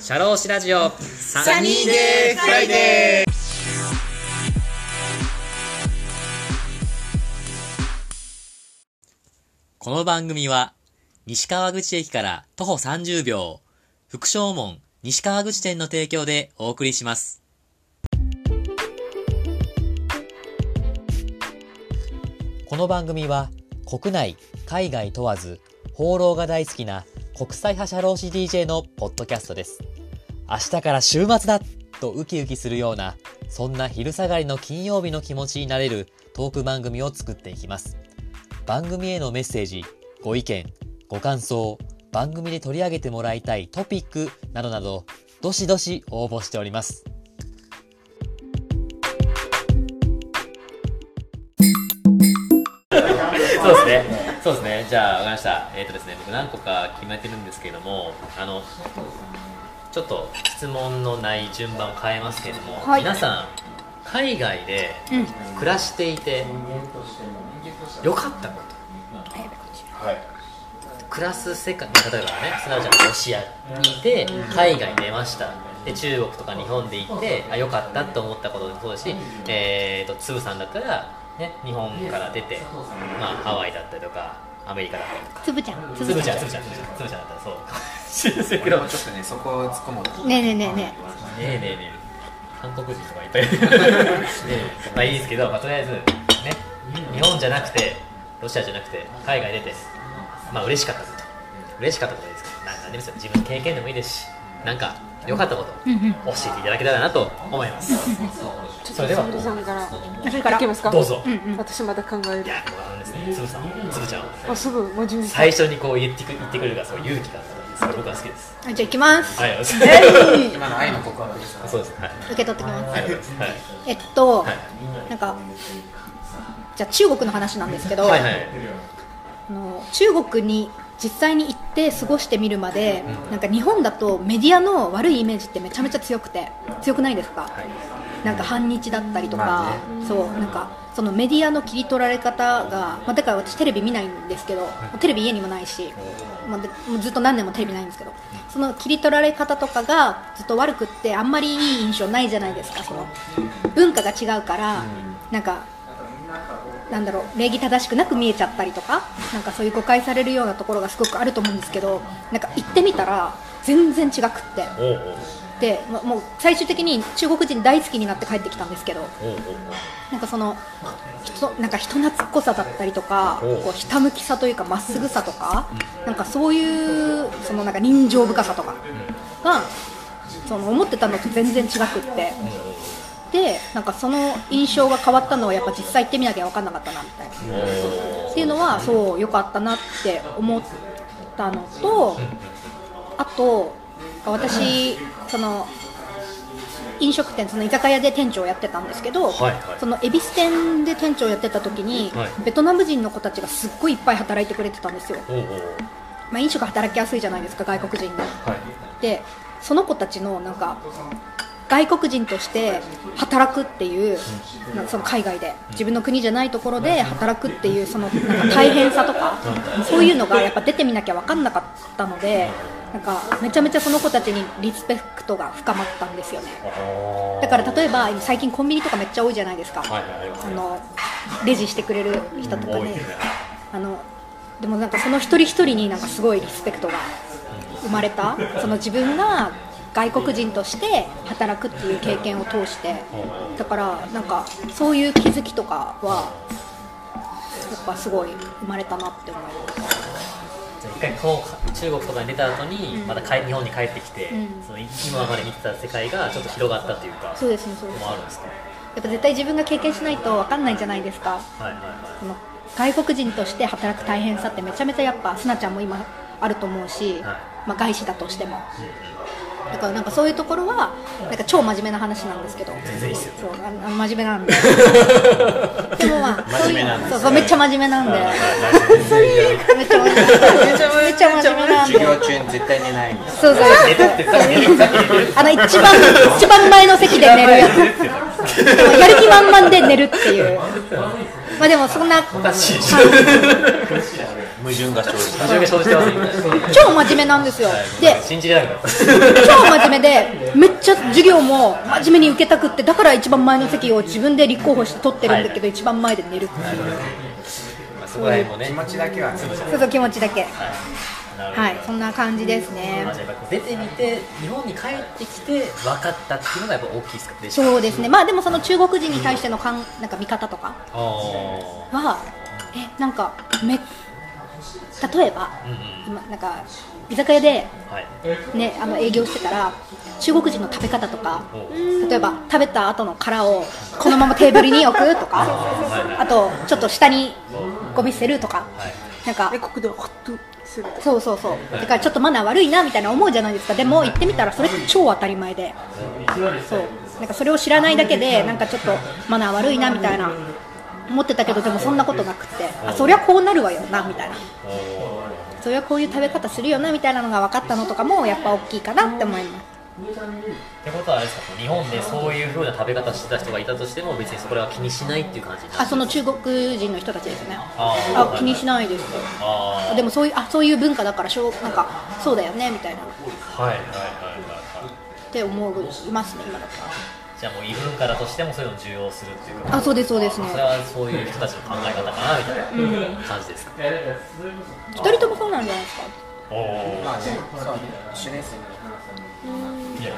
シャローシラジオ。サニーデーフライデー。この番組は西川口駅から徒歩30秒。福正門西川口店の提供でお送りします。この番組は国内海外問わず放浪が大好きな国際派社労士 DJ のポッドキャストです明日から週末だとウキウキするようなそんな昼下がりの金曜日の気持ちになれるトーク番組を作っていきます番組へのメッセージ、ご意見、ご感想、番組で取り上げてもらいたいトピックなどなど、どしどし応募しております。そうですね。じゃあ、わかりました。えっ、とですね、僕何個か決めてるんですけれども、あの、ちょっと質問のない順番を変えますけれども、はい皆さん、海外でうん暮らしていて、良かったこと。はい暮らす世界例えばねすなわちゃんロシアにいて海外に出ましたで中国とか日本で行ってあ良かったと思ったことでもそうだし、えー、とつぶさんだったら、ね、日本から出て、まあ、ハワイだったりとかアメリカだったりとか。つぶちゃん。つぶちゃんつぶちゃんつぶちゃんつぶちゃんだったらそうか。もしれないけどね俺もちょっとねそこを突っ込もうと。ねえねえねえねえ。ねえねえ韓国人とかいっぱいいる。ねえ。まあいいですけど、まあ、とりあえずね日本じゃなくてロシアじゃなくて海外出てまあ嬉しかったこと。嬉しかったことですからななんでもいいですよ自分の経験でもいいですしなんか良かったこと教えていただけたらなと思います それでは沙織さんからそれからいけますか？どうぞ、いうんうん。私まだ考える。やもうあのですねつぶさんつぶちゃん。はあすぐ真面目に最初にこう言ってく言ってくれるからそう勇気があったんです僕は好きです。はいじゃあ行きます。はい。今の愛の告白ですそうです。はい。受け取ってきます。はい。はいえっとはい。なんかじゃあ中国の話なんですけど、はいはい。あの中国に実際に行って過ごしてみるまで、なんか日本だとメディアの悪いイメージってめちゃめちゃ強くて強くないですか、なんか反日だったりとか、まそうなんかそのメディアの切り取られ方が、まあ、だから私テレビ見ないんですけど、テレビ家にもないし、まあ、でもうずっと何年もテレビないんですけどその切り取られ方とかがずっと悪くってあんまりいい印象ないじゃないですかその文化が違うから、なんかなんだろう礼儀正しくなく見えちゃったりとかなんかそういう誤解されるようなところがすごくあると思うんですけどなんか行ってみたら全然違くって。おうおうでももう最終的に中国人大好きになって帰ってきたんですけどなんかその人なんか人懐っこさだったりとかこうひたむきさというかまっすぐさとかなんかそういうそのなんか人情深さとかがその思ってたのと全然違くって。でなんかその印象が変わったのはやっぱ実際行ってみなきゃ分かんなかったなみたいな。っていうのはそう良かったなって思ったのとあと私その飲食店その居酒屋で店長をやってたんですけど、はいはい。その恵比寿店で店長をやってた時に、はい。ベトナム人の子たちがすっごいいっぱい働いてくれてたんですよ、おうおうまあ、飲食働きやすいじゃないですか外国人ではい。でその子たちのなんか外国人として働くっていう、その海外で自分の国じゃないところで働くっていうそのなんか大変さとかそういうのがやっぱ出てみなきゃ分かんなかったのでなんかめちゃめちゃその子たちにリスペクトが深まったんですよね。だから例えば今最近コンビニとかめっちゃ多いじゃないですか、はいはいあのレジしてくれる人とかねね。あのでもなんかその一人一人になんかすごいリスペクトが生まれた。その自分が外国人として働くっていう経験を通して。だからなんかそういう気づきとかはやっぱすごい生まれたなって思います回こう中国とかに出た後に、また帰日本に帰ってきて、うん。その今まで見てた世界がちょっと広がったというかそうですねそうです。もあるんですか？やっぱ絶対自分が経験しないと分かんないじゃないですか。はいはいはい。その外国人として働く大変さってめちゃめちゃやっぱすなちゃんも今あると思うし、はい。まあ、外資だとしてもだからなんかそういうところはなんか超真面目な話なんですけど。全然いいっすよ。そうあ真面目なんで。でもまあ真面目なんですね。そうそうめっちゃ真面目なんで。はいめっちゃ真面目めっちゃ真面目なんで。授業中に絶対寝ないんだそうそう。あの一番一番前の席で寝る。やつでもやる気満々で寝るっていう。まあでもそんな矛盾が生じ矛盾が生じてます。ね超真面目なんですよ。で信じれなくなった超真面目でめっちゃ授業も真面目に受けたくってだから一番前の席を自分で立候補して取ってるんだけど、一番前で寝る。まあそこら辺もね。気持ちだけはそうそう気持ちだけ。はい。そんな感じですね。出てみて日本に帰ってきて分かったっていうのがやっぱ大きいですか？そうですね。まあでもその中国人に対してのかんなんか見方とかはえなんかめ例えばうんうん。今なんか居酒屋ではい。ね、あの営業してたら中国人の食べ方とかお例えば食べた後の殻をこのままテーブルに置くとかあとちょっと下にゴミ捨てるとかはいなんかでここでホッとするそうそうそう。だからちょっとマナー悪いなみたいな思うじゃないですか。でも行ってみたらそれ超当たり前で。そう。なんかそれを知らないだけでなんかちょっとマナー悪いなみたいな思ってたけどでもそんなことなくってあそりゃこうなるわよなみたいな。それはこういう食べ方するよなみたいなのが分かったのとかもやっぱ大きいかなって思います。ってことはあれですか？日本でそういう風な食べ方してた人がいたとしても別にそこらは気にしないっていう感じあその中国人の人たちですね。あ気にしないですあでもそういうあそういう文化だからしょうなんかそうだよねみたいな。はいはいはいはいはい。て思いますね今だったらじゃあもう異文化だとしてもそういうのを重要するっていうか。あそうですそうですね。それはそういう人たちの考え方かなみたいな感じですか、二人ともそうなんじゃないですか？おおまあねそうね一緒ですいや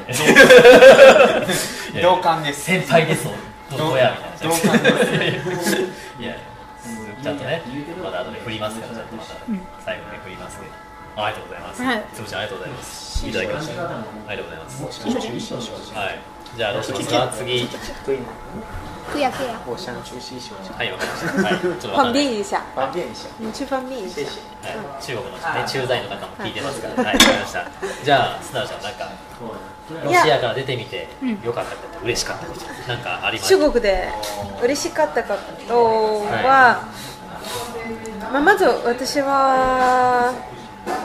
いや同感です。先輩ですどどうやみたいな。同感です。いやちゃんとねまだ後で振りますからちゃんとまた最後に振りますけど。ありがとうございます、はい。つぶちゃんありがとうございます。いただきましたありがとうございます。はいじゃあどうしますか次。我想出西学はいわかりましたはい。ちょっとわかん方ない便一下方便一下你去方便一下はい、中国の、ね、駐在の方も聞いてますから、はい、わかりました。じゃあ、すなわちゃん、なんか、ロシアから出てみて、よかったこと、嬉しかったこと、なんかあります？中国で嬉しかったことは、まあ、まず私は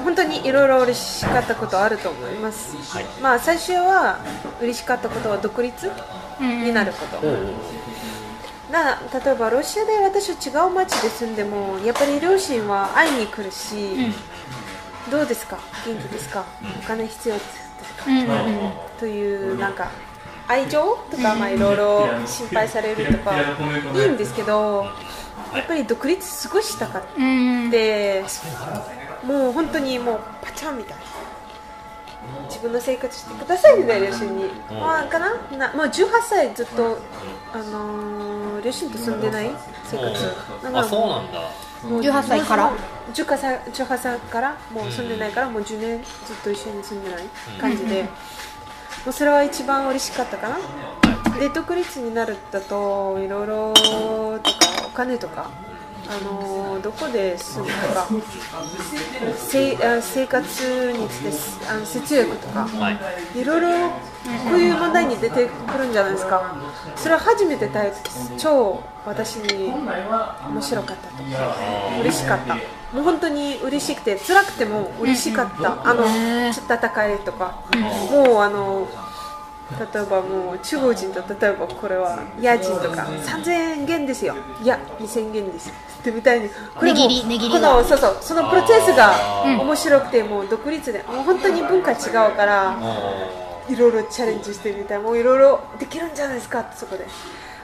本当にいろいろ嬉しかったことあると思います、はい。まあ最初は嬉しかったことは独立になること、おうおうな例えばロシアで私は違う町で住んでもやっぱり両親は会いに来るし、どうですか？元気ですか？お金必要ですか？うんうんうん。というなんか愛情とかまあいろいろ心配されるとかいいんですけどやっぱり独立すごいしたかっうんてもう本当にもうパチャンみたいな。自分の生活してくださいみたいな両親に、まあかな？なもう18歳ずっと、あのー両親と住んでない生活。だからあ、そうなんだ。もう18歳から？18歳 ,18 歳からもう住んでないからもう10年ずっと一緒に住んでない感じで、もうそれは一番嬉しかったかな。で独立になるだといろいろとかお金とかあのどこで住むとかせあ生活についてあの節約とかはい。いろいろこういう問題に出てくるんじゃないですか。それは初めて体験超私に面白かったと。嬉しかった。もう本当に嬉しくて辛くても嬉しかった。あのちょっと戦いとか。もうあの例えばもう中国人と例えばこれは家賃とか3000元ですよ。いや2000元ですってみたいにこれもこがの。そうそうそのプロセスが面白くてもう独立でもう本当に文化違うからいろいろチャレンジしてみたいもういろいろできるんじゃないですかってそこで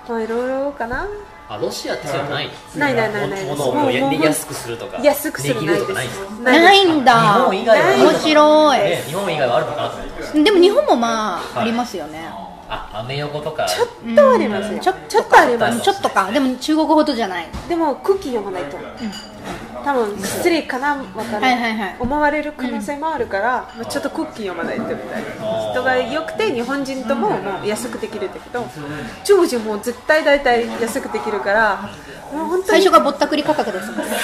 まあいろいろかなあ、ロシアってそういうのないないないないないもうもう安くするとか。安くするとかないんですかすないんだ日本以外は面白いね、日本以外はあるのかなと思ってました。でも日本もまあありますよねあ、アメ横とか。ちょっとありますよちょちょっとありますちょっとかでも中国ほどじゃないでも空気読まないと、多分失礼かなわかんない,、はいはいはい。思われる可能性もあるから、まあ、ちょっと空気読まないとみたいな。人が良くて日本人とももう安くできるんだけど中国人も絶対大体安くできるからもう本当に最初がぼったくり価格ですもんだから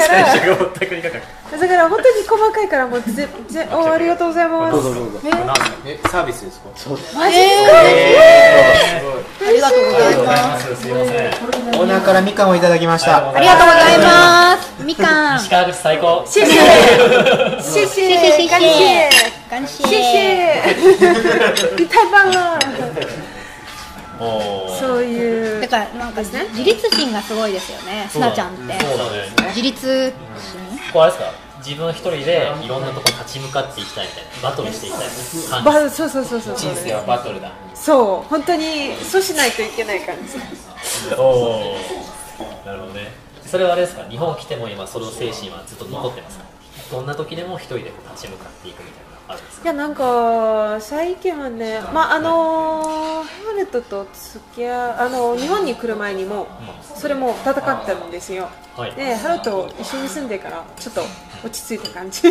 最初がぼったくり価格。だから本当に細かいからもうぜぜおありがとうございます。えサービスですか。そうありがとうございます。すいません。オーナーからみかんをいただきました。ありがとうございます。みかん。石川口最高。谢谢谢谢谢谢感谢感謝谢谢你太棒了そういう。だからなんかですね自立心がすごいですよね。すなちゃんって。そうだね。自立これあれですか？自分一人でいろんなとこ立ち向かっていきたいみたいなバトルしていきたいみたいな感じ。ばそうそうそうそうそう。人生はバトルだ。そう本当にそうしないといけない感じおおなるほどね。それはあれですか？日本来ても今その精神はずっと残ってますか？どんな時でも一人で立ち向かっていくみたいなのあるんですか？いやなんか最近はねまああのハルトと付き合うあの日本に来る前にもそれも戦ったんですよ、はい。でハルト一緒に住んでからちょっと落ち着いた感じ。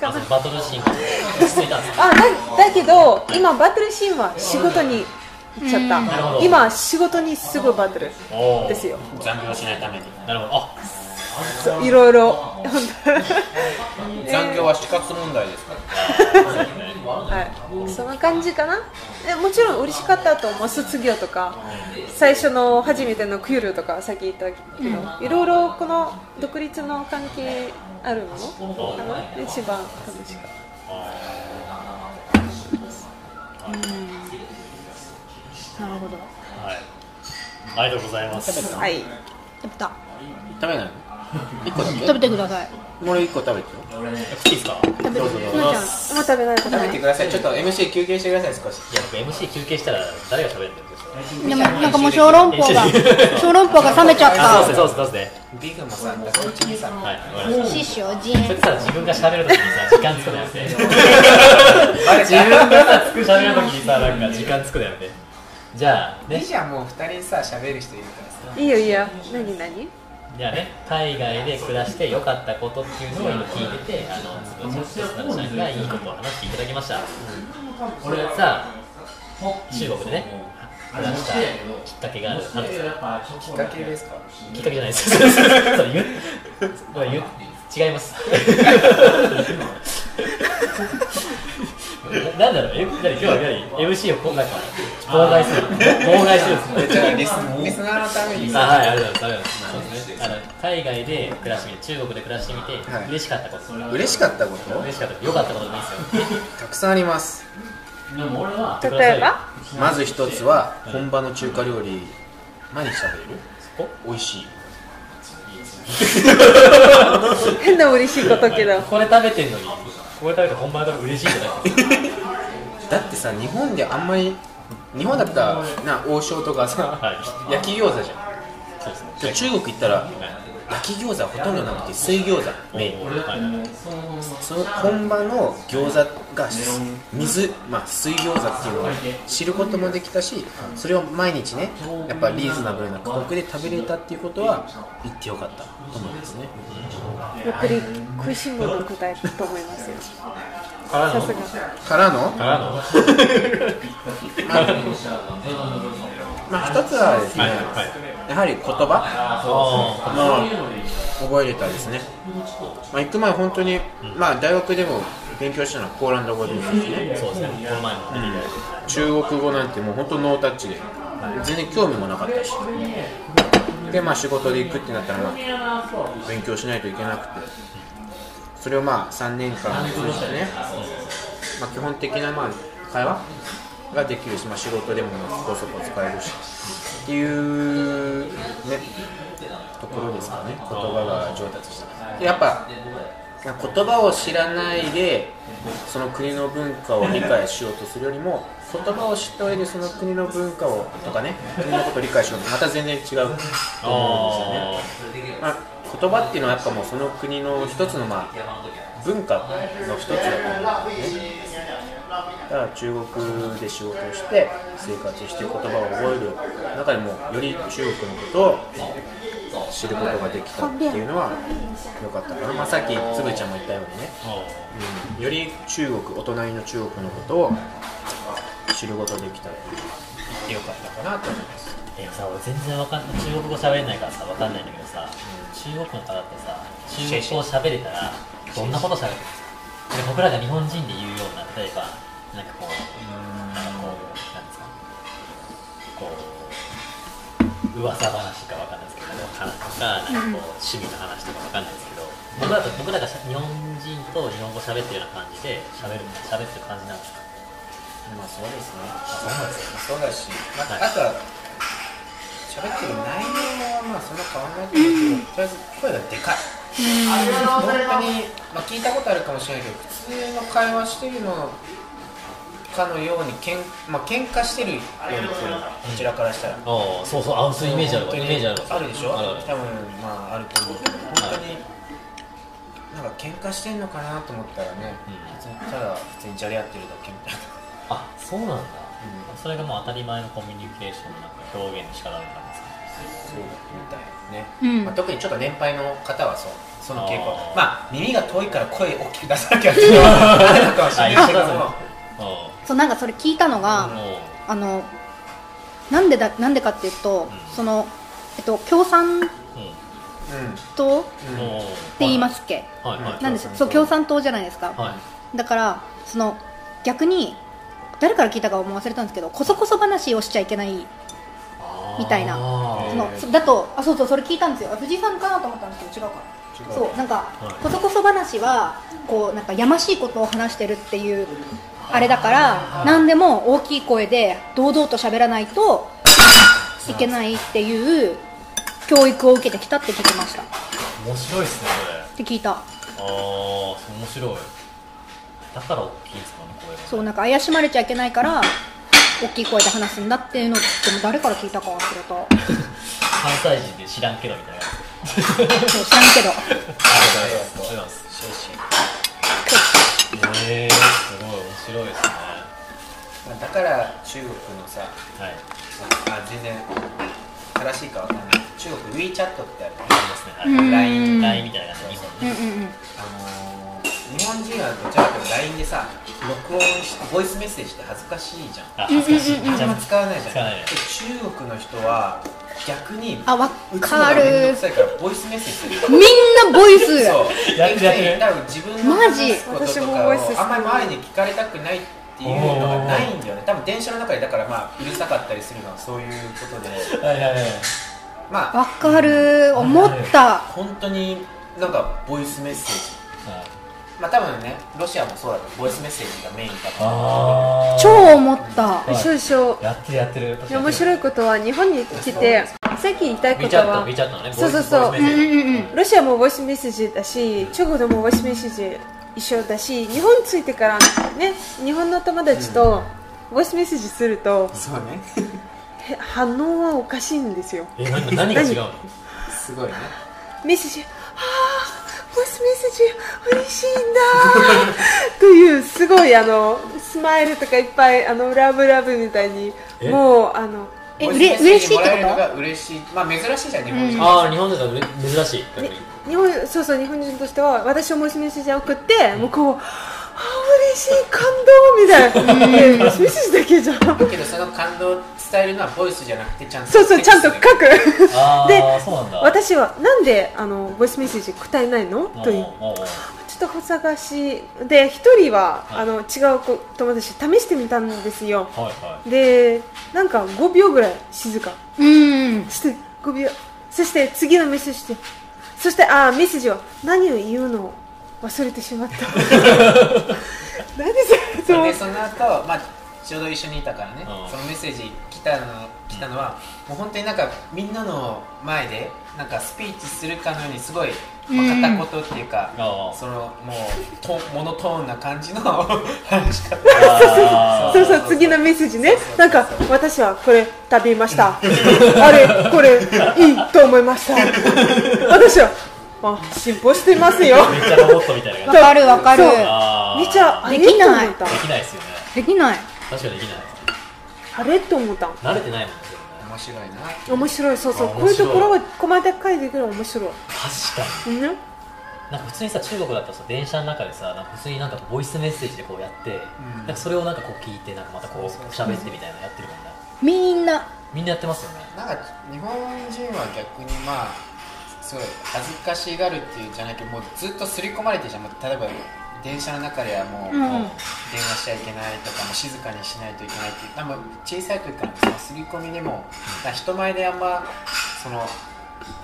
かなバトルシーンが落ち着いたんですかあだだけど今バトルシーンは仕事に行っちゃった、今仕事にすぐバトルですよ。残業しないために。なるほど。あいろいろ。残業は死活問題ですか？ら はい、そんな感じかな？えもちろん嬉しかったと思う。卒業とか最初の初めての給料とかさっき言ったけど、いろいろこの独立の関係あるものかな一番楽しかっなるほど。はい。ありがとうございます。たはい。食べた。食べないの？一個だけ？食べてください。俺一個食べてよ。いいですか？食べてどうぞどうぞ。なちゃんもう食べない食べてください。ちょっと MC 休憩してください少し。いや僕 MC 休憩したら誰が喋るんだよでもなんかもう小籠包が 小籠包が冷めちゃった。あそうですねそうですねビグマさんだからうちにさはいわかりました師匠ジそれさ自分が喋るときにさ時間つくのやめて。自分がさつく喋るときにさなんか時間つくのやめて。じゃあね。いいじゃんもう二人さ喋る人いるからさ。いいよいいよ。何何？じゃあね海外で暮らして良かったことっていうのを今聞いててあのつぶちゃんとスタちゃんがいいことを話していただきました。俺さ中国でね話したきっかけがある。あるんですかきっかけですか？きっかけじゃないです。それ言う違います。ななんだろうえ何今日は何？MC をこうなんか妨害する。妨害するんですじゃあリスナーのために。あさはいありがとうございます。そうですね。あの海外で暮らしてみて中国で暮らしてみて、はい。嬉しかったこと。嬉しかったこと？嬉しかったこと良かったことでもいいですよ。たくさんあります例えば？まず一つは本場の中華料理何食べれる？そこ美味しい。変な嬉しいことけど。これ食べてんのに。これ食べて本番だと嬉しいじゃない？だってさ日本であんまり日本だったらな王将とかさはい。焼き餃子じゃん。そうですね。中国行ったら焼き餃子ほとんどなくて水餃子メイン。はい。その本場の餃子が水、まあ、水餃子っていうのを知ることもできたしそれを毎日ねやっぱリーズナブルな価格で食べれたっていうことは言ってよかったと思いますね。やっぱり食いしん坊の答えだと思いますよ。からの？さすが。からの？からの？まあ一つはですね、はいはいやはり言葉？あまあ覚えれたですね、まあ、行く前本当に、まあ大学でも勉強したのはポーランド語ですしね。あそうですね。この前も出ていただいて中国語なんてもう本当ノータッチで全然興味もなかったし。でまあ仕事で行くってなったらまあ勉強しないといけなくて。それをまあ3年間。通じてね、まあ、基本的なまあ会話？ができるし、まあ、仕事でもそこそこ使えるしっていうねところですかね。言葉が上達した。やっぱ言葉を知らないでその国の文化を理解しようとするよりも言葉を知った上でその国の文化をとかね国のことを理解しようとまた全然違うと思うんですよね、まあ、言葉っていうのはやっぱもうその国の一つのまあ文化の一つだと思うんですね。だから中国で仕事をして生活して言葉を覚える中でもより中国のことを知ることができたっていうのは良かったかな、まあ、さっきつぶちゃんも言ったようにね、うん、より中国お隣の中国のことを知ることができたって言ってよかったかなと思います。えさ俺全然わかんない。中国語喋れないからさわかんないんだけどさ、中国の方ってさ中国語喋れたらどんなこと喋る？ん。ですかで僕らが日本人で言うような例えばなんかこうなんかこうなんですかこう噂話かわかんないですけど話とかなんかこう趣味の話とかわかんないですけど僕らと僕らがしゃ日本人と日本語喋ってるような感じで喋る喋ってる感じなんですか？まあそうですね。そうなんですよ。そうだし、まあはいあとは喋ってる内容はまあそんな変わらないと思うけど、とりあえず声がでかい。本当に、まあ、聞いたことあるかもしれないけど普通の会話してるのかのようにけん、まあ喧嘩してるように聞こえるこちらからしたら。ああそうそうあそういうイメージあるわ。イメージあるわ。あるでしょ？あるある。多分まああると思う。けど本当になんか喧嘩してんのかなと思ったらね、うん。ただ普通にじゃれ合ってるだけみたいな、あそうなんだ、それがもう当たり前のコミュニケーションのなんか表現の仕方なんですねそうみたいね、うん。まあ、特にちょっと年配の方はそうその傾向。まあ耳が遠いから声大きく出さなきゃっていうのはあるのかもしれないけどもそうなんかそれ聞いたのが、あのなんでだなんでかっていうと、そのえっと共産うん。党っうん。うん。もう。て言いますっけ、はい。はい。なんですよ。共産党。そう共産党じゃないですか、はい。だからその逆に誰から聞いたかも忘れたんですけどこそこそ話をしちゃいけないみたいな。あそーのそだとあそうそうそれ聞いたんですよ。あ藤井さんかなと思ったんですけど違うか。そうなんか、はい。こそこそ話はこうなんかやましいことを話してるっていうあれだから何でも大きい声で堂々と喋らないといけないっていう教育を受けてきたって聞きました。っ面白いですねて聞いた。ああ面白い。だから大きいんですかね声がそうなんか怪しまれちゃいけないから大きい声で話すんだっていうのってでも誰から聞いたか忘れた。関西人で知らんけどみたいな知らんけど。ありがとうございますありがとうございます少々へえすごい面白いですね。まあだから中国のさはい。あ全然正しいかわかんない。中国 WeChat ってあるありますね、LINE, LINE みたいな感じねうんうんあのー日本人はどちらかというと LINE でさ録音してボイスメッセージって恥ずかしいじゃん。あ恥ずかしい。うんうんうんあんま使わないじゃん。使わない。で中国の人は逆にあわかる。ボイスメッセージ。みんなボイスそう。やってる。やってる多分自分のマジ話すことと私もかあんまり周りに聞かれたくないっていうのがないんだよね。多分電車の中でだからまあうるさかったりするのはそういうことで。はいはいはい。まあわかる。思った。本当になんかボイスメッセージ。まあ多分ねロシアもそうだけどボイスメッセージがメインだと思超思ったはい。そうでしょやってるやってる。で面白いことは日本に来てさっき言いたいことはねそうそうそう。うんうんうんロシアもボイスメッセージだし中国でもボイスメッセージ一緒だし日本に着いてからね日本の友達とボイスメッセージするとそうね。へ反応はおかしいんですよ。え何何が違うの？すごいね。メッセージあーボイスメッセージ嬉しいんだ。というすごいあのスマイルとかいっぱいあのラブラブみたいにえ？もうあのえ嬉しいっもらえるのてこが嬉しい。まあ珍しいじゃん日本人。ああ日本人だ珍しい日本そうそう日本人としては私はボイスメッセージを送って向こうあ嬉しい感動みたいな。でボイスメッセージだけじゃん。だけどその感動を伝えるのはボイスじゃなくてちゃんとそうそうちゃんと書く。あであそうなんだ。私はなんであのボイスメッセージ答えないの？という。ちょっと探し。で一人は、はい。あの違う子友達試してみたんですよ。はいはい。でなんか5秒ぐらい静か。とうん。そして5秒。そして次のメッセージでそしてあメッセージを何を言うのを忘れてしまった。何それでその後、まあちょうど一緒にいたからね、うん。そのメッセージ来たの来たのは、もう本当になんかみんなの前でなんかスピーチするかのようにすごい、まあ、片言っていうか、あそのもうトモノトーンな感じの 話し方。あそうそう次のメッセージね。なんか私はこれ食べました。あれこれいいと思いました。私はあ進歩してますよ。めっちゃロボットみたいなわ感かるわかる。めっちゃできない。できないですよね。できない確かにできない。あれ？と思った。慣れてないもんですよね。面白いな。面白い。そうそう。あこういうところ面は細かいできる面白い。確かに。うん。なんか普通にさ中国だったらさ電車の中でさなんか普通になんかボイスメッセージでこうやって、ん。なんかそれをなんかこう聞いてなんかまたこう喋ってみたいなのやってるもんね。みんな。みんなやってますよね。なんか日本人は逆にまあすごい恥ずかしがるっていうじゃないけどもうずっと刷り込まれてるじゃん。もう例えば電車の中ではもう、うん。もう電話しちゃいけないとかもう静かにしないといけないっていう多分小さい時からその刷り込みでも、人前であんまその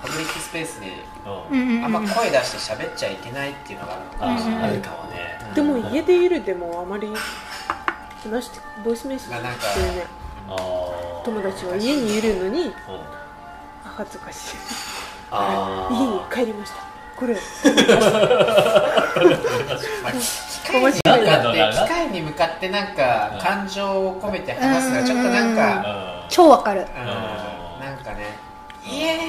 パブリックスペースでうん。うんうんうん。あんま声出して喋っちゃいけないっていうのがあるのかあもしれない。ーあるかもね。でも家でいるでもあまり話してボイスメッセージがなんかっていうね友達は家にいるのにうん。恥ずかしい。あ 家に帰りましたこれ。まあ機械に向かかって機械に向かってなんか感情を込めて話すのはちょっとなんか、あ超わかる。うん、なんかねイエ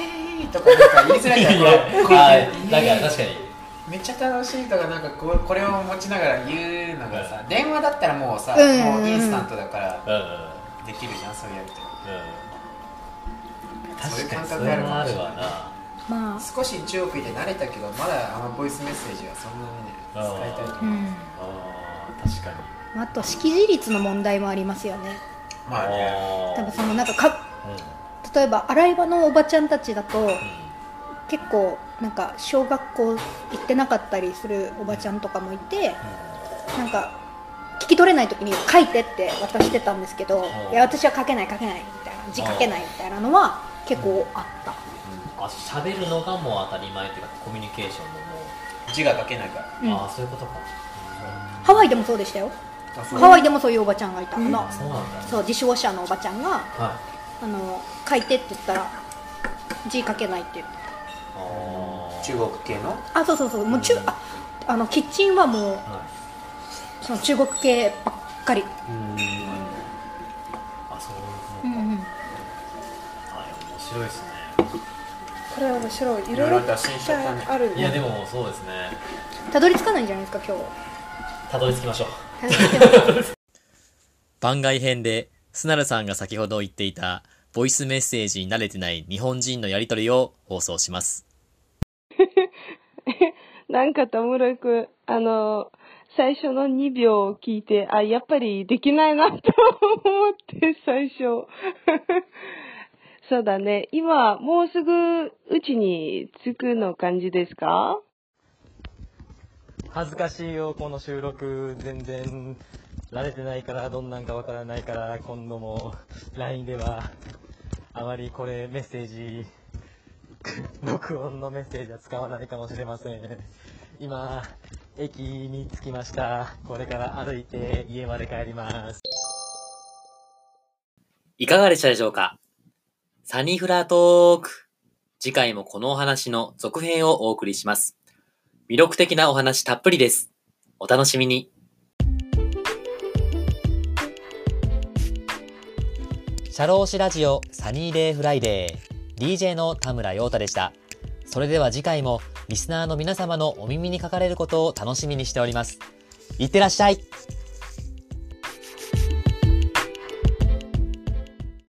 ーイとかなんか言いづらいじゃん。いやこうこうあイエーだから確かに。めっちゃ楽しいとかなんかこうこれを持ちながら言うのがさ電話だったらもうさ、うん。もうインスタントだからできるじゃんそうやるとうん。そういう感確かにそれ覚あるかももあるしれなまあ。少し中国いて慣れたけどまだあのボイスメッセージはそんなにね使いたいと思う、うん。なあー確かに。あと識字率の問題もありますよね。まあね。多分そのなんかかうん。例えば洗い場のおばちゃんたちだとうん。結構なんか小学校行ってなかったりするおばちゃんとかもいてなんか聞き取れない時に書いてって渡してたんですけどうん。いや私は書けない書けないみたいな字書けないみたいなのは結構あったあ喋るのがもう当たり前っていうかコミュニケーションもも字が書けないから。う、うん。ああそういうことか、ハワイでもそうでしたよ。ハワイでもそういうおばちゃんがいたそうなんだ。そう自称者のおばちゃんがはい。あの書いてって言ったら字書けないって言ってあー。中国系の？あそうそうそう。もう中ああのキッチンはもうはい。その中国系ばっかり。あそううんうんいうことか、あ面白いですねこれは面白い。いろいいろいろろ脱線しちゃったねあるね。いやでもそうですね。たどり着かないんじゃないですか今日。たどり着きましょう。たどり着けない番外編で、スナルさんが先ほど言っていた、ボイスメッセージに慣れてない日本人のやりとりを放送します。なんか田村くん、あの、最初の2秒を聞いて、あ、やっぱりできないなと思って、最初。そうだね。今、もうすぐうちに着くの感じですか？恥ずかしいよ、この収録。全然、慣れてないから、どんなんかわからないから、今度も、LINE では、あまりこれ、メッセージ、録音のメッセージは使わないかもしれません。今、駅に着きました。これから歩いて家まで帰ります。いかがでしたでしょうか？サニーフラートーク。次回もこのお話の続編をお送りします。魅力的なお話たっぷりです。お楽しみに。シャローシラジオサニーデイフライデー DJ の田村陽太でした。それでは次回もリスナーの皆様のお耳にかかれることを楽しみにしております。いってらっしゃい